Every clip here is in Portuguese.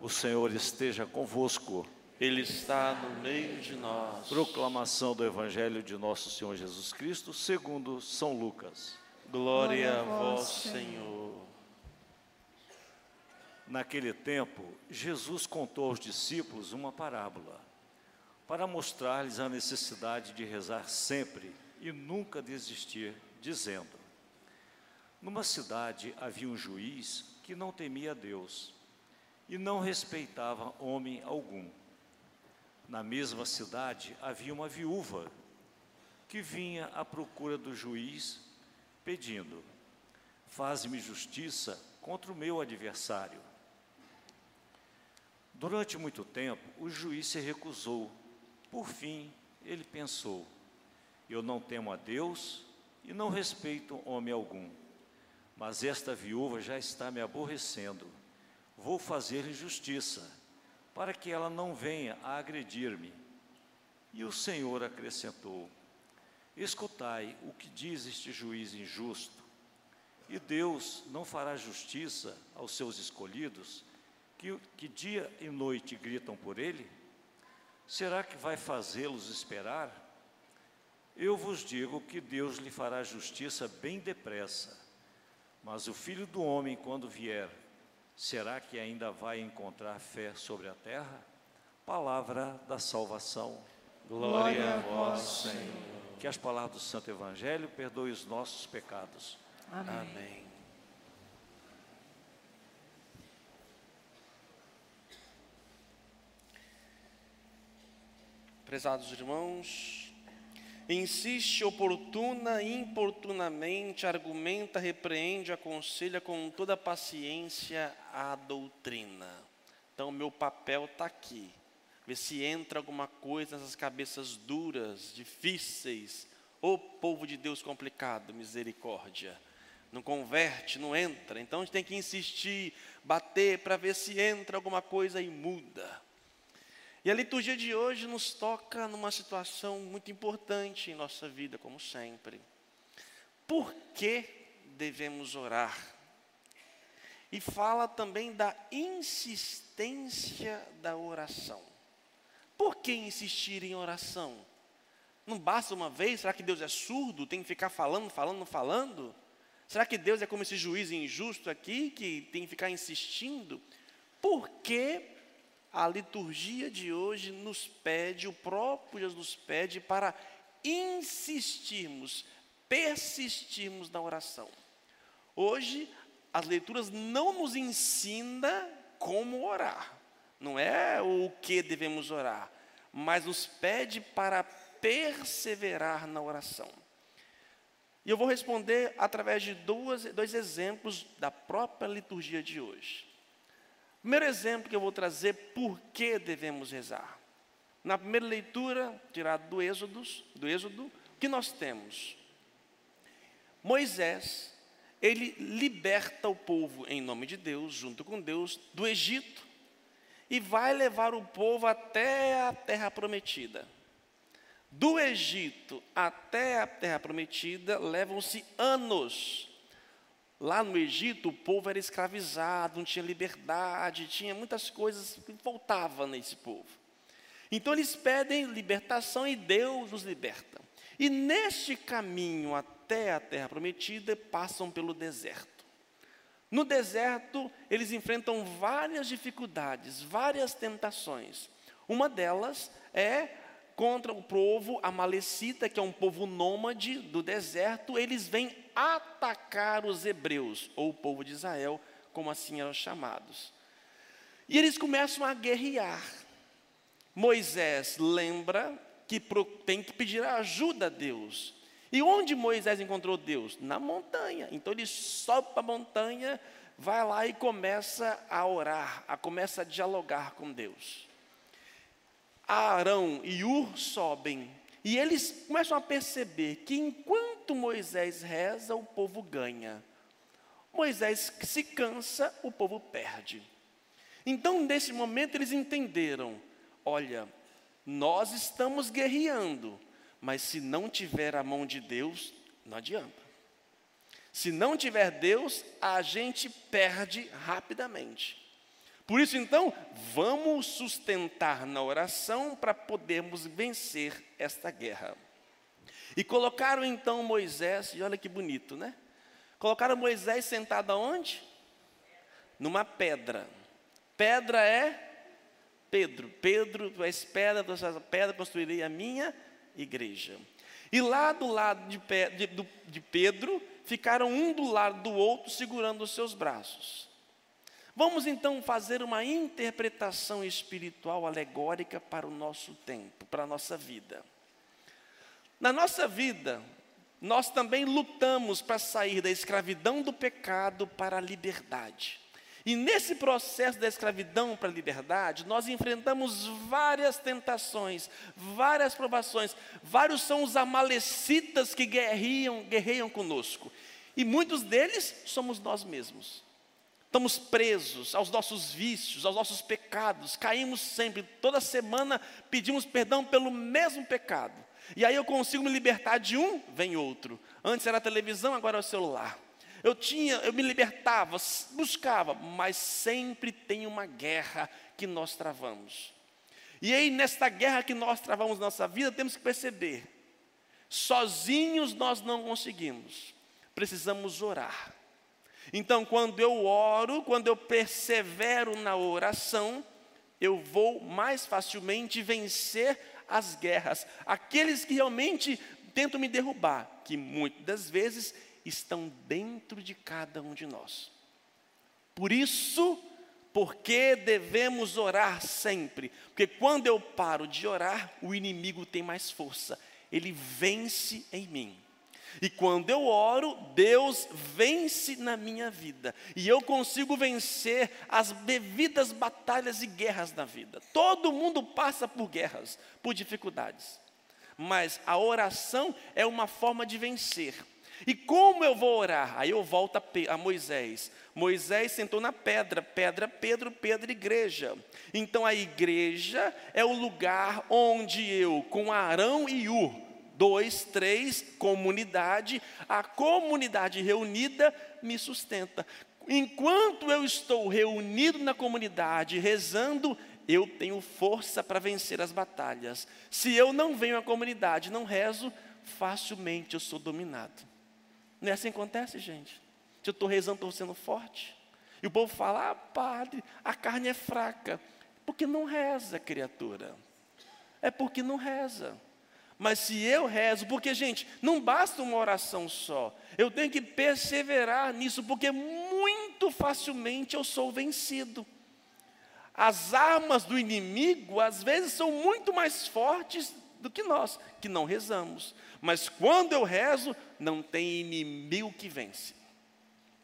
O Senhor esteja convosco. Ele está no meio de nós. Proclamação do Evangelho de Nosso Senhor Jesus Cristo, segundo São Lucas. Glória a vós, Senhor. Naquele tempo, Jesus contou aos discípulos uma parábola, para mostrar-lhes a necessidade de rezar sempre e nunca desistir, dizendo: Numa cidade havia um juiz que não temia Deus e não respeitava homem algum. Na mesma cidade havia uma viúva que vinha à procura do juiz, pedindo: Faz-me justiça contra o meu adversário. Durante muito tempo, o juiz se recusou. Por fim, ele pensou: Eu não temo a Deus e não respeito homem algum, mas esta viúva já está me aborrecendo vou fazer-lhe justiça, para que ela não venha a agredir-me. E o Senhor acrescentou: Escutai o que diz este juiz injusto. E Deus não fará justiça aos seus escolhidos, que, que dia e noite gritam por ele? Será que vai fazê-los esperar? Eu vos digo que Deus lhe fará justiça bem depressa. Mas o filho do homem, quando vier, será que ainda vai encontrar fé sobre a terra? Palavra da salvação. Glória a vós, Senhor. Que as palavras do Santo Evangelho perdoem os nossos pecados. Amém. Amém. Prezados irmãos, insiste oportuna importunamente, argumenta, repreende, aconselha com toda paciência a doutrina. Então, meu papel está aqui. Ver se entra alguma coisa nessas cabeças duras, difíceis. Ô povo de Deus complicado, misericórdia. Não converte, não entra. Então a gente tem que insistir, bater para ver se entra alguma coisa e muda. E a liturgia de hoje nos toca numa situação muito importante em nossa vida, como sempre. Por que devemos orar? E fala também da insistência da oração. Por que insistir em oração? Não basta uma vez? Será que Deus é surdo? Tem que ficar falando, falando, falando? Será que Deus é como esse juiz injusto aqui, que tem que ficar insistindo? Por que a liturgia de hoje nos pede, o próprio Jesus nos pede para insistirmos, persistirmos na oração. Hoje, as leituras não nos ensinam como orar, não é o que devemos orar, mas nos pede para perseverar na oração. E eu vou responder através de duas, dois exemplos da própria liturgia de hoje. Primeiro exemplo que eu vou trazer, por que devemos rezar. Na primeira leitura, tirado do Êxodo, do Êxodo, o que nós temos? Moisés, ele liberta o povo em nome de Deus, junto com Deus, do Egito, e vai levar o povo até a terra prometida. Do Egito até a terra prometida levam-se anos. Lá no Egito, o povo era escravizado, não tinha liberdade, tinha muitas coisas que faltavam nesse povo. Então eles pedem libertação e Deus os liberta. E neste caminho até a terra prometida, passam pelo deserto. No deserto, eles enfrentam várias dificuldades, várias tentações. Uma delas é contra o povo amalecita, que é um povo nômade do deserto, eles vêm atacar os hebreus, ou o povo de Israel, como assim eram chamados. E eles começam a guerrear. Moisés lembra que tem que pedir ajuda a Deus. E onde Moisés encontrou Deus? Na montanha. Então ele sobe para a montanha, vai lá e começa a orar, a começa a dialogar com Deus. Arão e Ur sobem. E eles começam a perceber que enquanto Moisés reza, o povo ganha. Moisés se cansa, o povo perde. Então, nesse momento, eles entenderam: olha, nós estamos guerreando, mas se não tiver a mão de Deus, não adianta. Se não tiver Deus, a gente perde rapidamente. Por isso, então, vamos sustentar na oração para podermos vencer esta guerra. E colocaram então Moisés, e olha que bonito, né? Colocaram Moisés sentado aonde? Numa pedra. Pedra é Pedro. Pedro, tu és pedra, tu és pedra, construirei a minha igreja. E lá do lado de, de, de Pedro, ficaram um do lado do outro, segurando os seus braços. Vamos então fazer uma interpretação espiritual alegórica para o nosso tempo, para a nossa vida. Na nossa vida, nós também lutamos para sair da escravidão do pecado para a liberdade. E nesse processo da escravidão para a liberdade, nós enfrentamos várias tentações, várias provações. Vários são os amalecitas que guerreiam, guerreiam conosco. E muitos deles somos nós mesmos. Estamos presos aos nossos vícios, aos nossos pecados. Caímos sempre, toda semana pedimos perdão pelo mesmo pecado. E aí eu consigo me libertar de um, vem outro. Antes era a televisão, agora é o celular. Eu tinha, eu me libertava, buscava, mas sempre tem uma guerra que nós travamos. E aí, nesta guerra que nós travamos na nossa vida, temos que perceber: sozinhos nós não conseguimos, precisamos orar. Então, quando eu oro, quando eu persevero na oração, eu vou mais facilmente vencer as guerras. Aqueles que realmente tentam me derrubar, que muitas vezes estão dentro de cada um de nós. Por isso, porque devemos orar sempre? Porque quando eu paro de orar, o inimigo tem mais força, ele vence em mim. E quando eu oro, Deus vence na minha vida. E eu consigo vencer as devidas batalhas e guerras da vida. Todo mundo passa por guerras, por dificuldades. Mas a oração é uma forma de vencer. E como eu vou orar? Aí eu volto a, a, Moisés. Moisés sentou na pedra, pedra, Pedro, Pedro, igreja. Então a igreja é o lugar onde eu, com Arão e Ur, dois, três, comunidade, a comunidade reunida me sustenta. Enquanto eu estou reunido na comunidade, rezando, eu tenho força para vencer as batalhas. Se eu não venho à comunidade, não rezo, facilmente eu sou dominado. Não é assim que acontece, gente? Se eu estou rezando, estou sendo forte. E o povo fala, ah, padre, a carne é fraca. Porque não reza, criatura. É porque não reza. Mas se eu rezo, porque, gente, não basta uma oração só. Eu tenho que perseverar nisso, porque muito facilmente eu sou vencido. As armas do inimigo, às vezes, são muito mais fortes do que nós, que não rezamos. Mas quando eu rezo, não tem inimigo que vence.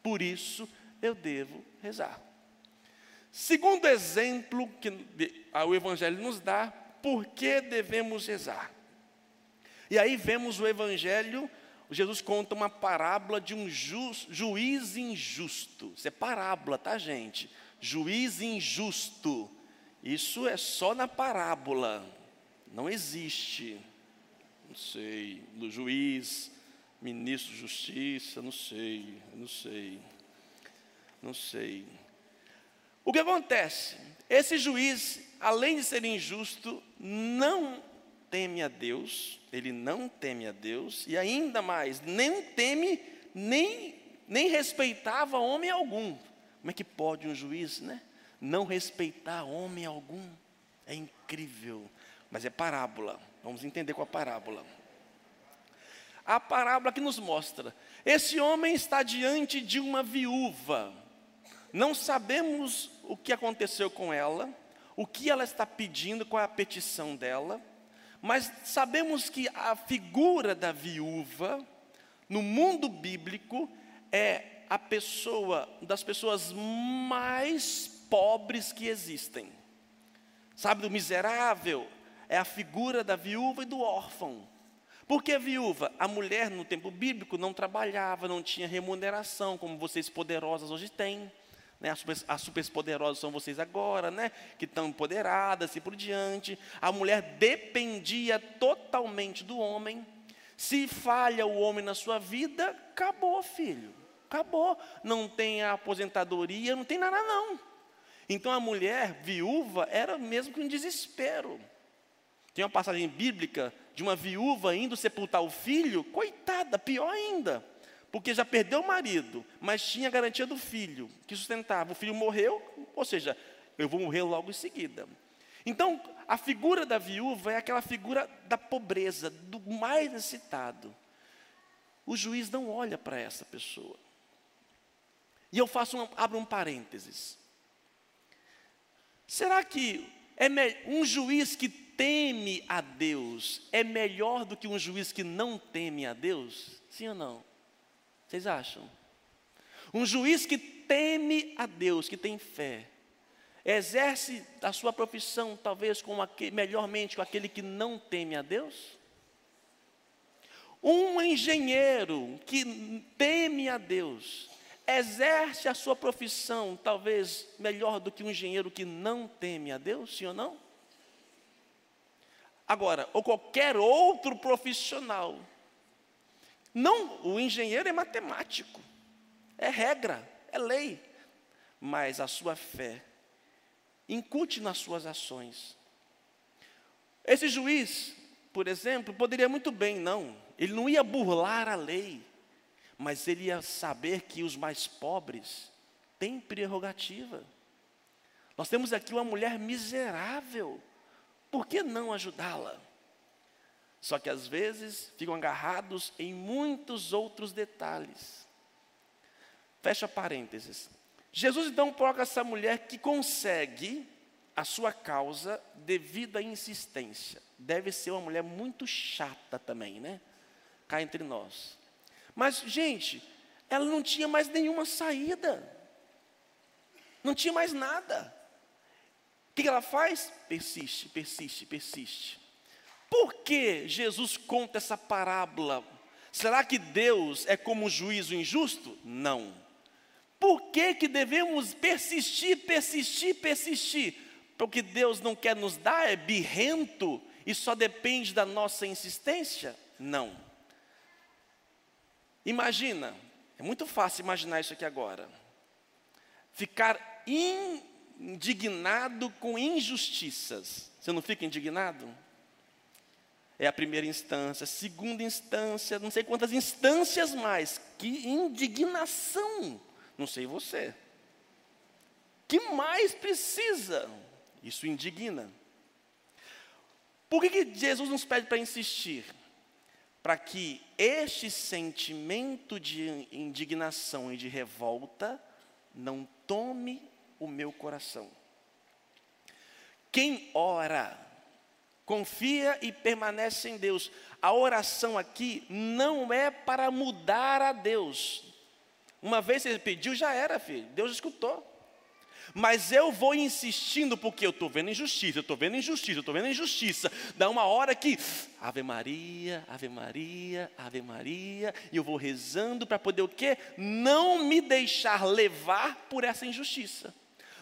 Por isso eu devo rezar. Segundo exemplo que o Evangelho nos dá, por que devemos rezar? E aí vemos o Evangelho, Jesus conta uma parábola de um ju, juiz injusto. Isso é parábola, tá, gente? Juiz injusto. Isso é só na parábola, não existe não sei, do juiz, ministro de justiça, não sei, não sei, não sei. O que acontece? Esse juiz, além de ser injusto, não teme a Deus, ele não teme a Deus, e ainda mais, nem teme, nem, nem respeitava homem algum. Como é que pode um juiz, né? Não respeitar homem algum? É incrível, mas é parábola. Vamos entender com a parábola. A parábola que nos mostra: esse homem está diante de uma viúva. Não sabemos o que aconteceu com ela, o que ela está pedindo, qual é a petição dela, mas sabemos que a figura da viúva, no mundo bíblico, é a pessoa, das pessoas mais pobres que existem. Sabe, do miserável, é a figura da viúva e do órfão. Por que viúva? A mulher no tempo bíblico não trabalhava, não tinha remuneração, como vocês poderosas hoje têm. Né? As, super, as super poderosas são vocês agora, né? que estão empoderadas e por diante. A mulher dependia totalmente do homem. Se falha o homem na sua vida, acabou, filho. Acabou. Não tem a aposentadoria, não tem nada, não. Então a mulher viúva era mesmo que um desespero. Tem uma passagem bíblica de uma viúva indo sepultar o filho, coitada, pior ainda, porque já perdeu o marido, mas tinha a garantia do filho, que sustentava. O filho morreu, ou seja, eu vou morrer logo em seguida. Então, a figura da viúva é aquela figura da pobreza, do mais necessitado. O juiz não olha para essa pessoa. E eu faço um, abro um parênteses. Será que é um juiz que teme a Deus é melhor do que um juiz que não teme a Deus? Sim ou não? Vocês acham? Um juiz que teme a Deus, que tem fé, exerce a sua profissão talvez com aquele, melhormente com aquele que não teme a Deus? Um engenheiro que teme a Deus, exerce a sua profissão talvez melhor do que um engenheiro que não teme a Deus, sim ou não? Agora, ou qualquer outro profissional. Não, o engenheiro é matemático, é regra, é lei, mas a sua fé incute nas suas ações. Esse juiz, por exemplo, poderia muito bem, não, ele não ia burlar a lei, mas ele ia saber que os mais pobres têm prerrogativa. Nós temos aqui uma mulher miserável, por que não ajudá-la? Só que às vezes ficam agarrados em muitos outros detalhes. Fecha parênteses. Jesus então coloca essa mulher que consegue a sua causa devido à insistência. Deve ser uma mulher muito chata também, né? Cá entre nós. Mas, gente, ela não tinha mais nenhuma saída. Não tinha mais nada. O que ela faz? Persiste, persiste, persiste. Por que Jesus conta essa parábola? Será que Deus é como um juízo injusto? Não. Por que, que devemos persistir, persistir, persistir? Porque Deus não quer nos dar, é birrento e só depende da nossa insistência? Não. Imagina, é muito fácil imaginar isso aqui agora. Ficar indignado com injustiças. Você não fica indignado? É a primeira instância, segunda instância, não sei quantas instâncias mais. Que indignação! Não sei você. Que mais precisa? Isso indigna. Por que, que Jesus nos pede para insistir? para que este sentimento de indignação e de revolta não tome o meu coração. Quem ora, confia e permanece em Deus. A oração aqui não é para mudar a Deus. Uma vez você pediu, já era, filho. Deus escutou. Mas eu vou insistindo porque eu estou vendo injustiça, eu estou vendo injustiça, eu estou vendo injustiça. Dá uma hora que, Ave Maria, Ave Maria, Ave Maria, e eu vou rezando para poder o quê? Não me deixar levar por essa injustiça.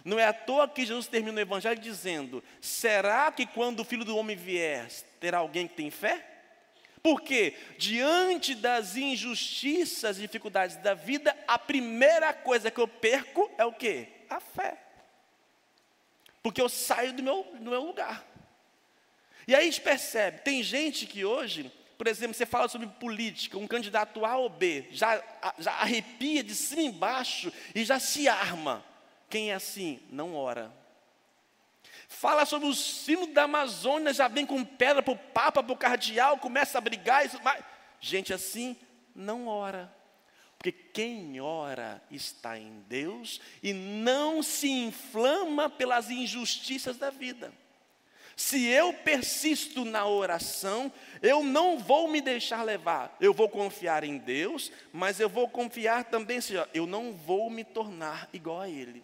Não é à toa que Jesus termina o Evangelho dizendo: será que quando o Filho do Homem vier, terá alguém que tem fé? Porque diante das injustiças e dificuldades da vida, a primeira coisa que eu perco é o quê? A fé. Porque eu saio do meu, do meu lugar. E aí a gente percebe, tem gente que hoje, por exemplo, você fala sobre política, um candidato A ou B, já, já arrepia de cima embaixo e já se arma. Quem é assim? Não ora. Fala sobre o sino da Amazônia, já vem com pedra para o Papa, para o cardeal, começa a brigar. Isso, mas, gente assim não ora. Porque quem ora está em Deus e não se inflama pelas injustiças da vida. Se eu persisto na oração, eu não vou me deixar levar. Eu vou confiar em Deus, mas eu vou confiar também, Senhor, eu não vou me tornar igual a Ele.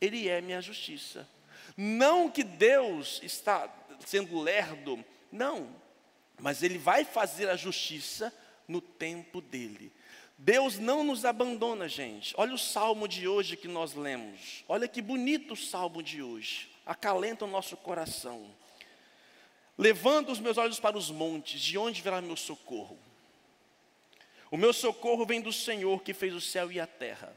Ele é minha justiça. Não que Deus está sendo lerdo, não. Mas Ele vai fazer a justiça no tempo dele. Deus não nos abandona, gente. Olha o salmo de hoje que nós lemos. Olha que bonito o salmo de hoje. Acalenta o nosso coração. Levanto os meus olhos para os montes, de onde virá meu socorro? O meu socorro vem do Senhor que fez o céu e a terra.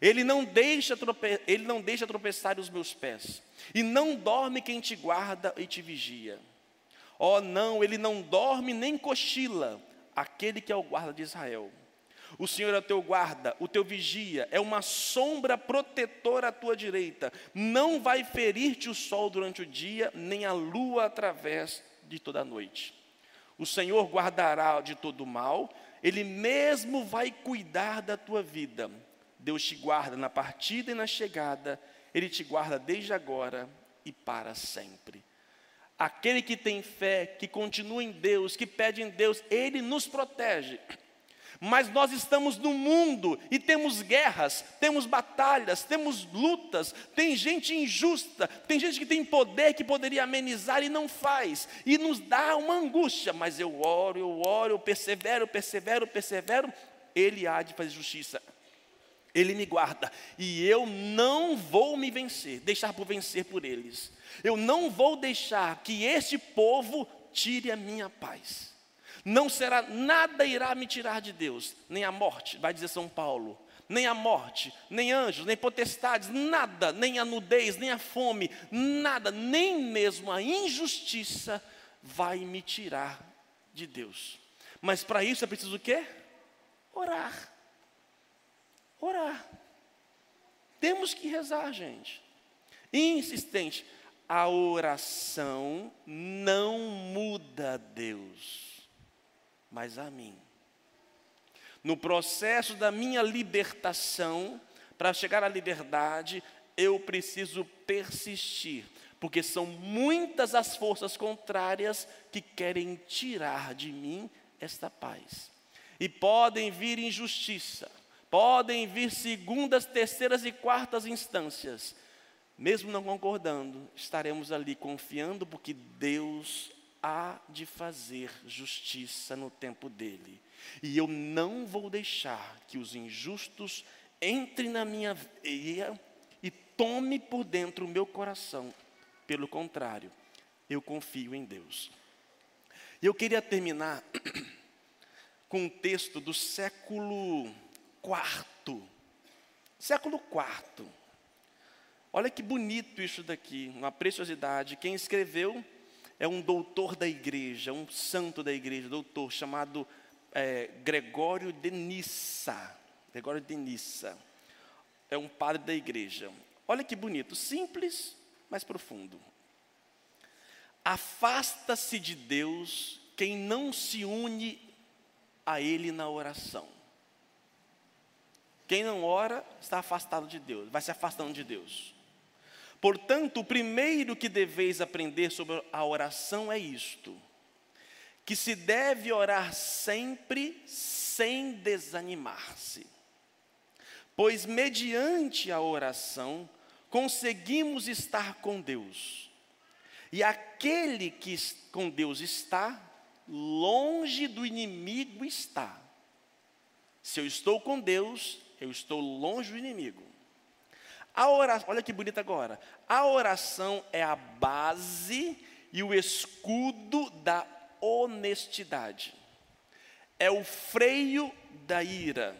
Ele não deixa, trope... ele não deixa tropeçar os meus pés, e não dorme quem te guarda e te vigia. Oh, não, ele não dorme nem cochila, aquele que é o guarda de Israel. O Senhor é o teu guarda, o teu vigia, é uma sombra protetora à tua direita. Não vai ferir-te o sol durante o dia, nem a lua através de toda a noite. O Senhor guardará de todo mal, Ele mesmo vai cuidar da tua vida. Deus te guarda na partida e na chegada, Ele te guarda desde agora e para sempre. Aquele que tem fé, que continua em Deus, que pede em Deus, Ele nos protege. Mas nós estamos no mundo e temos guerras, temos batalhas, temos lutas, tem gente injusta, tem gente que tem poder que poderia amenizar e não faz, e nos dá uma angústia, mas eu oro, eu oro, eu persevero, persevero, persevero, Ele há de fazer justiça. Ele me guarda e eu não vou me vencer, deixar por vencer por eles. Eu não vou deixar que este povo tire a minha paz. Não será, nada irá me tirar de Deus, nem a morte, vai dizer São Paulo, nem a morte, nem anjos, nem potestades, nada, nem a nudez, nem a fome, nada, nem mesmo a injustiça vai me tirar de Deus. Mas para isso é preciso o quê? Orar. Orar. Temos que rezar, gente. Insistente. A oração não muda Deus mas a mim. No processo da minha libertação, para chegar à liberdade, eu preciso persistir, porque são muitas as forças contrárias que querem tirar de mim esta paz. E podem vir injustiça, podem vir segundas, terceiras e quartas instâncias. Mesmo não concordando, estaremos ali confiando, porque Deus há de fazer justiça no tempo dele. E eu não vou deixar que os injustos entrem na minha veia e tome por dentro o meu coração. Pelo contrário, eu confio em Deus. Eu queria terminar com um texto do século IV. Século IV. Olha que bonito isso daqui, uma preciosidade. Quem escreveu é um doutor da igreja, um santo da igreja, doutor, chamado é, Gregório de Nissa. Gregório de Nissa. É um padre da igreja. Olha que bonito, simples, mas profundo. Afasta-se de Deus quem não se une a Ele na oração. Quem não ora está afastado de Deus, vai se afastando de Deus. Portanto, o primeiro que deveis aprender sobre a oração é isto: que se deve orar sempre sem desanimar-se. Pois mediante a oração conseguimos estar com Deus. E aquele que com Deus está, longe do inimigo está. Se eu estou com Deus, eu estou longe do inimigo. A oração, olha que bonito agora. A oração é a base e o escudo da honestidade. É o freio da ira,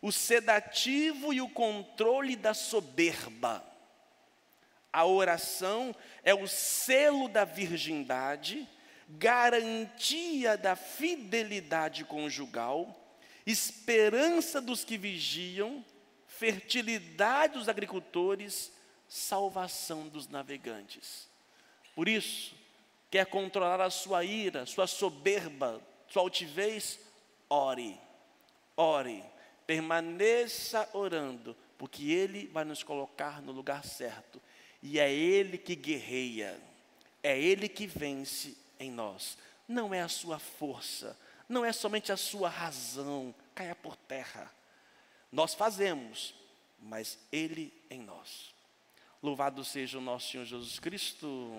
o sedativo e o controle da soberba. A oração é o selo da virgindade, garantia da fidelidade conjugal, esperança dos que vigiam fertilidade dos agricultores, salvação dos navegantes. Por isso, quer controlar a sua ira, sua soberba, sua altivez? Ore, ore, permaneça orando, porque Ele vai nos colocar no lugar certo, e é Ele que guerreia, é Ele que vence em nós, não é a sua força, não é somente a sua razão, caia por terra nós fazemos, mas Ele em nós. Louvado seja o nosso Senhor Jesus Cristo.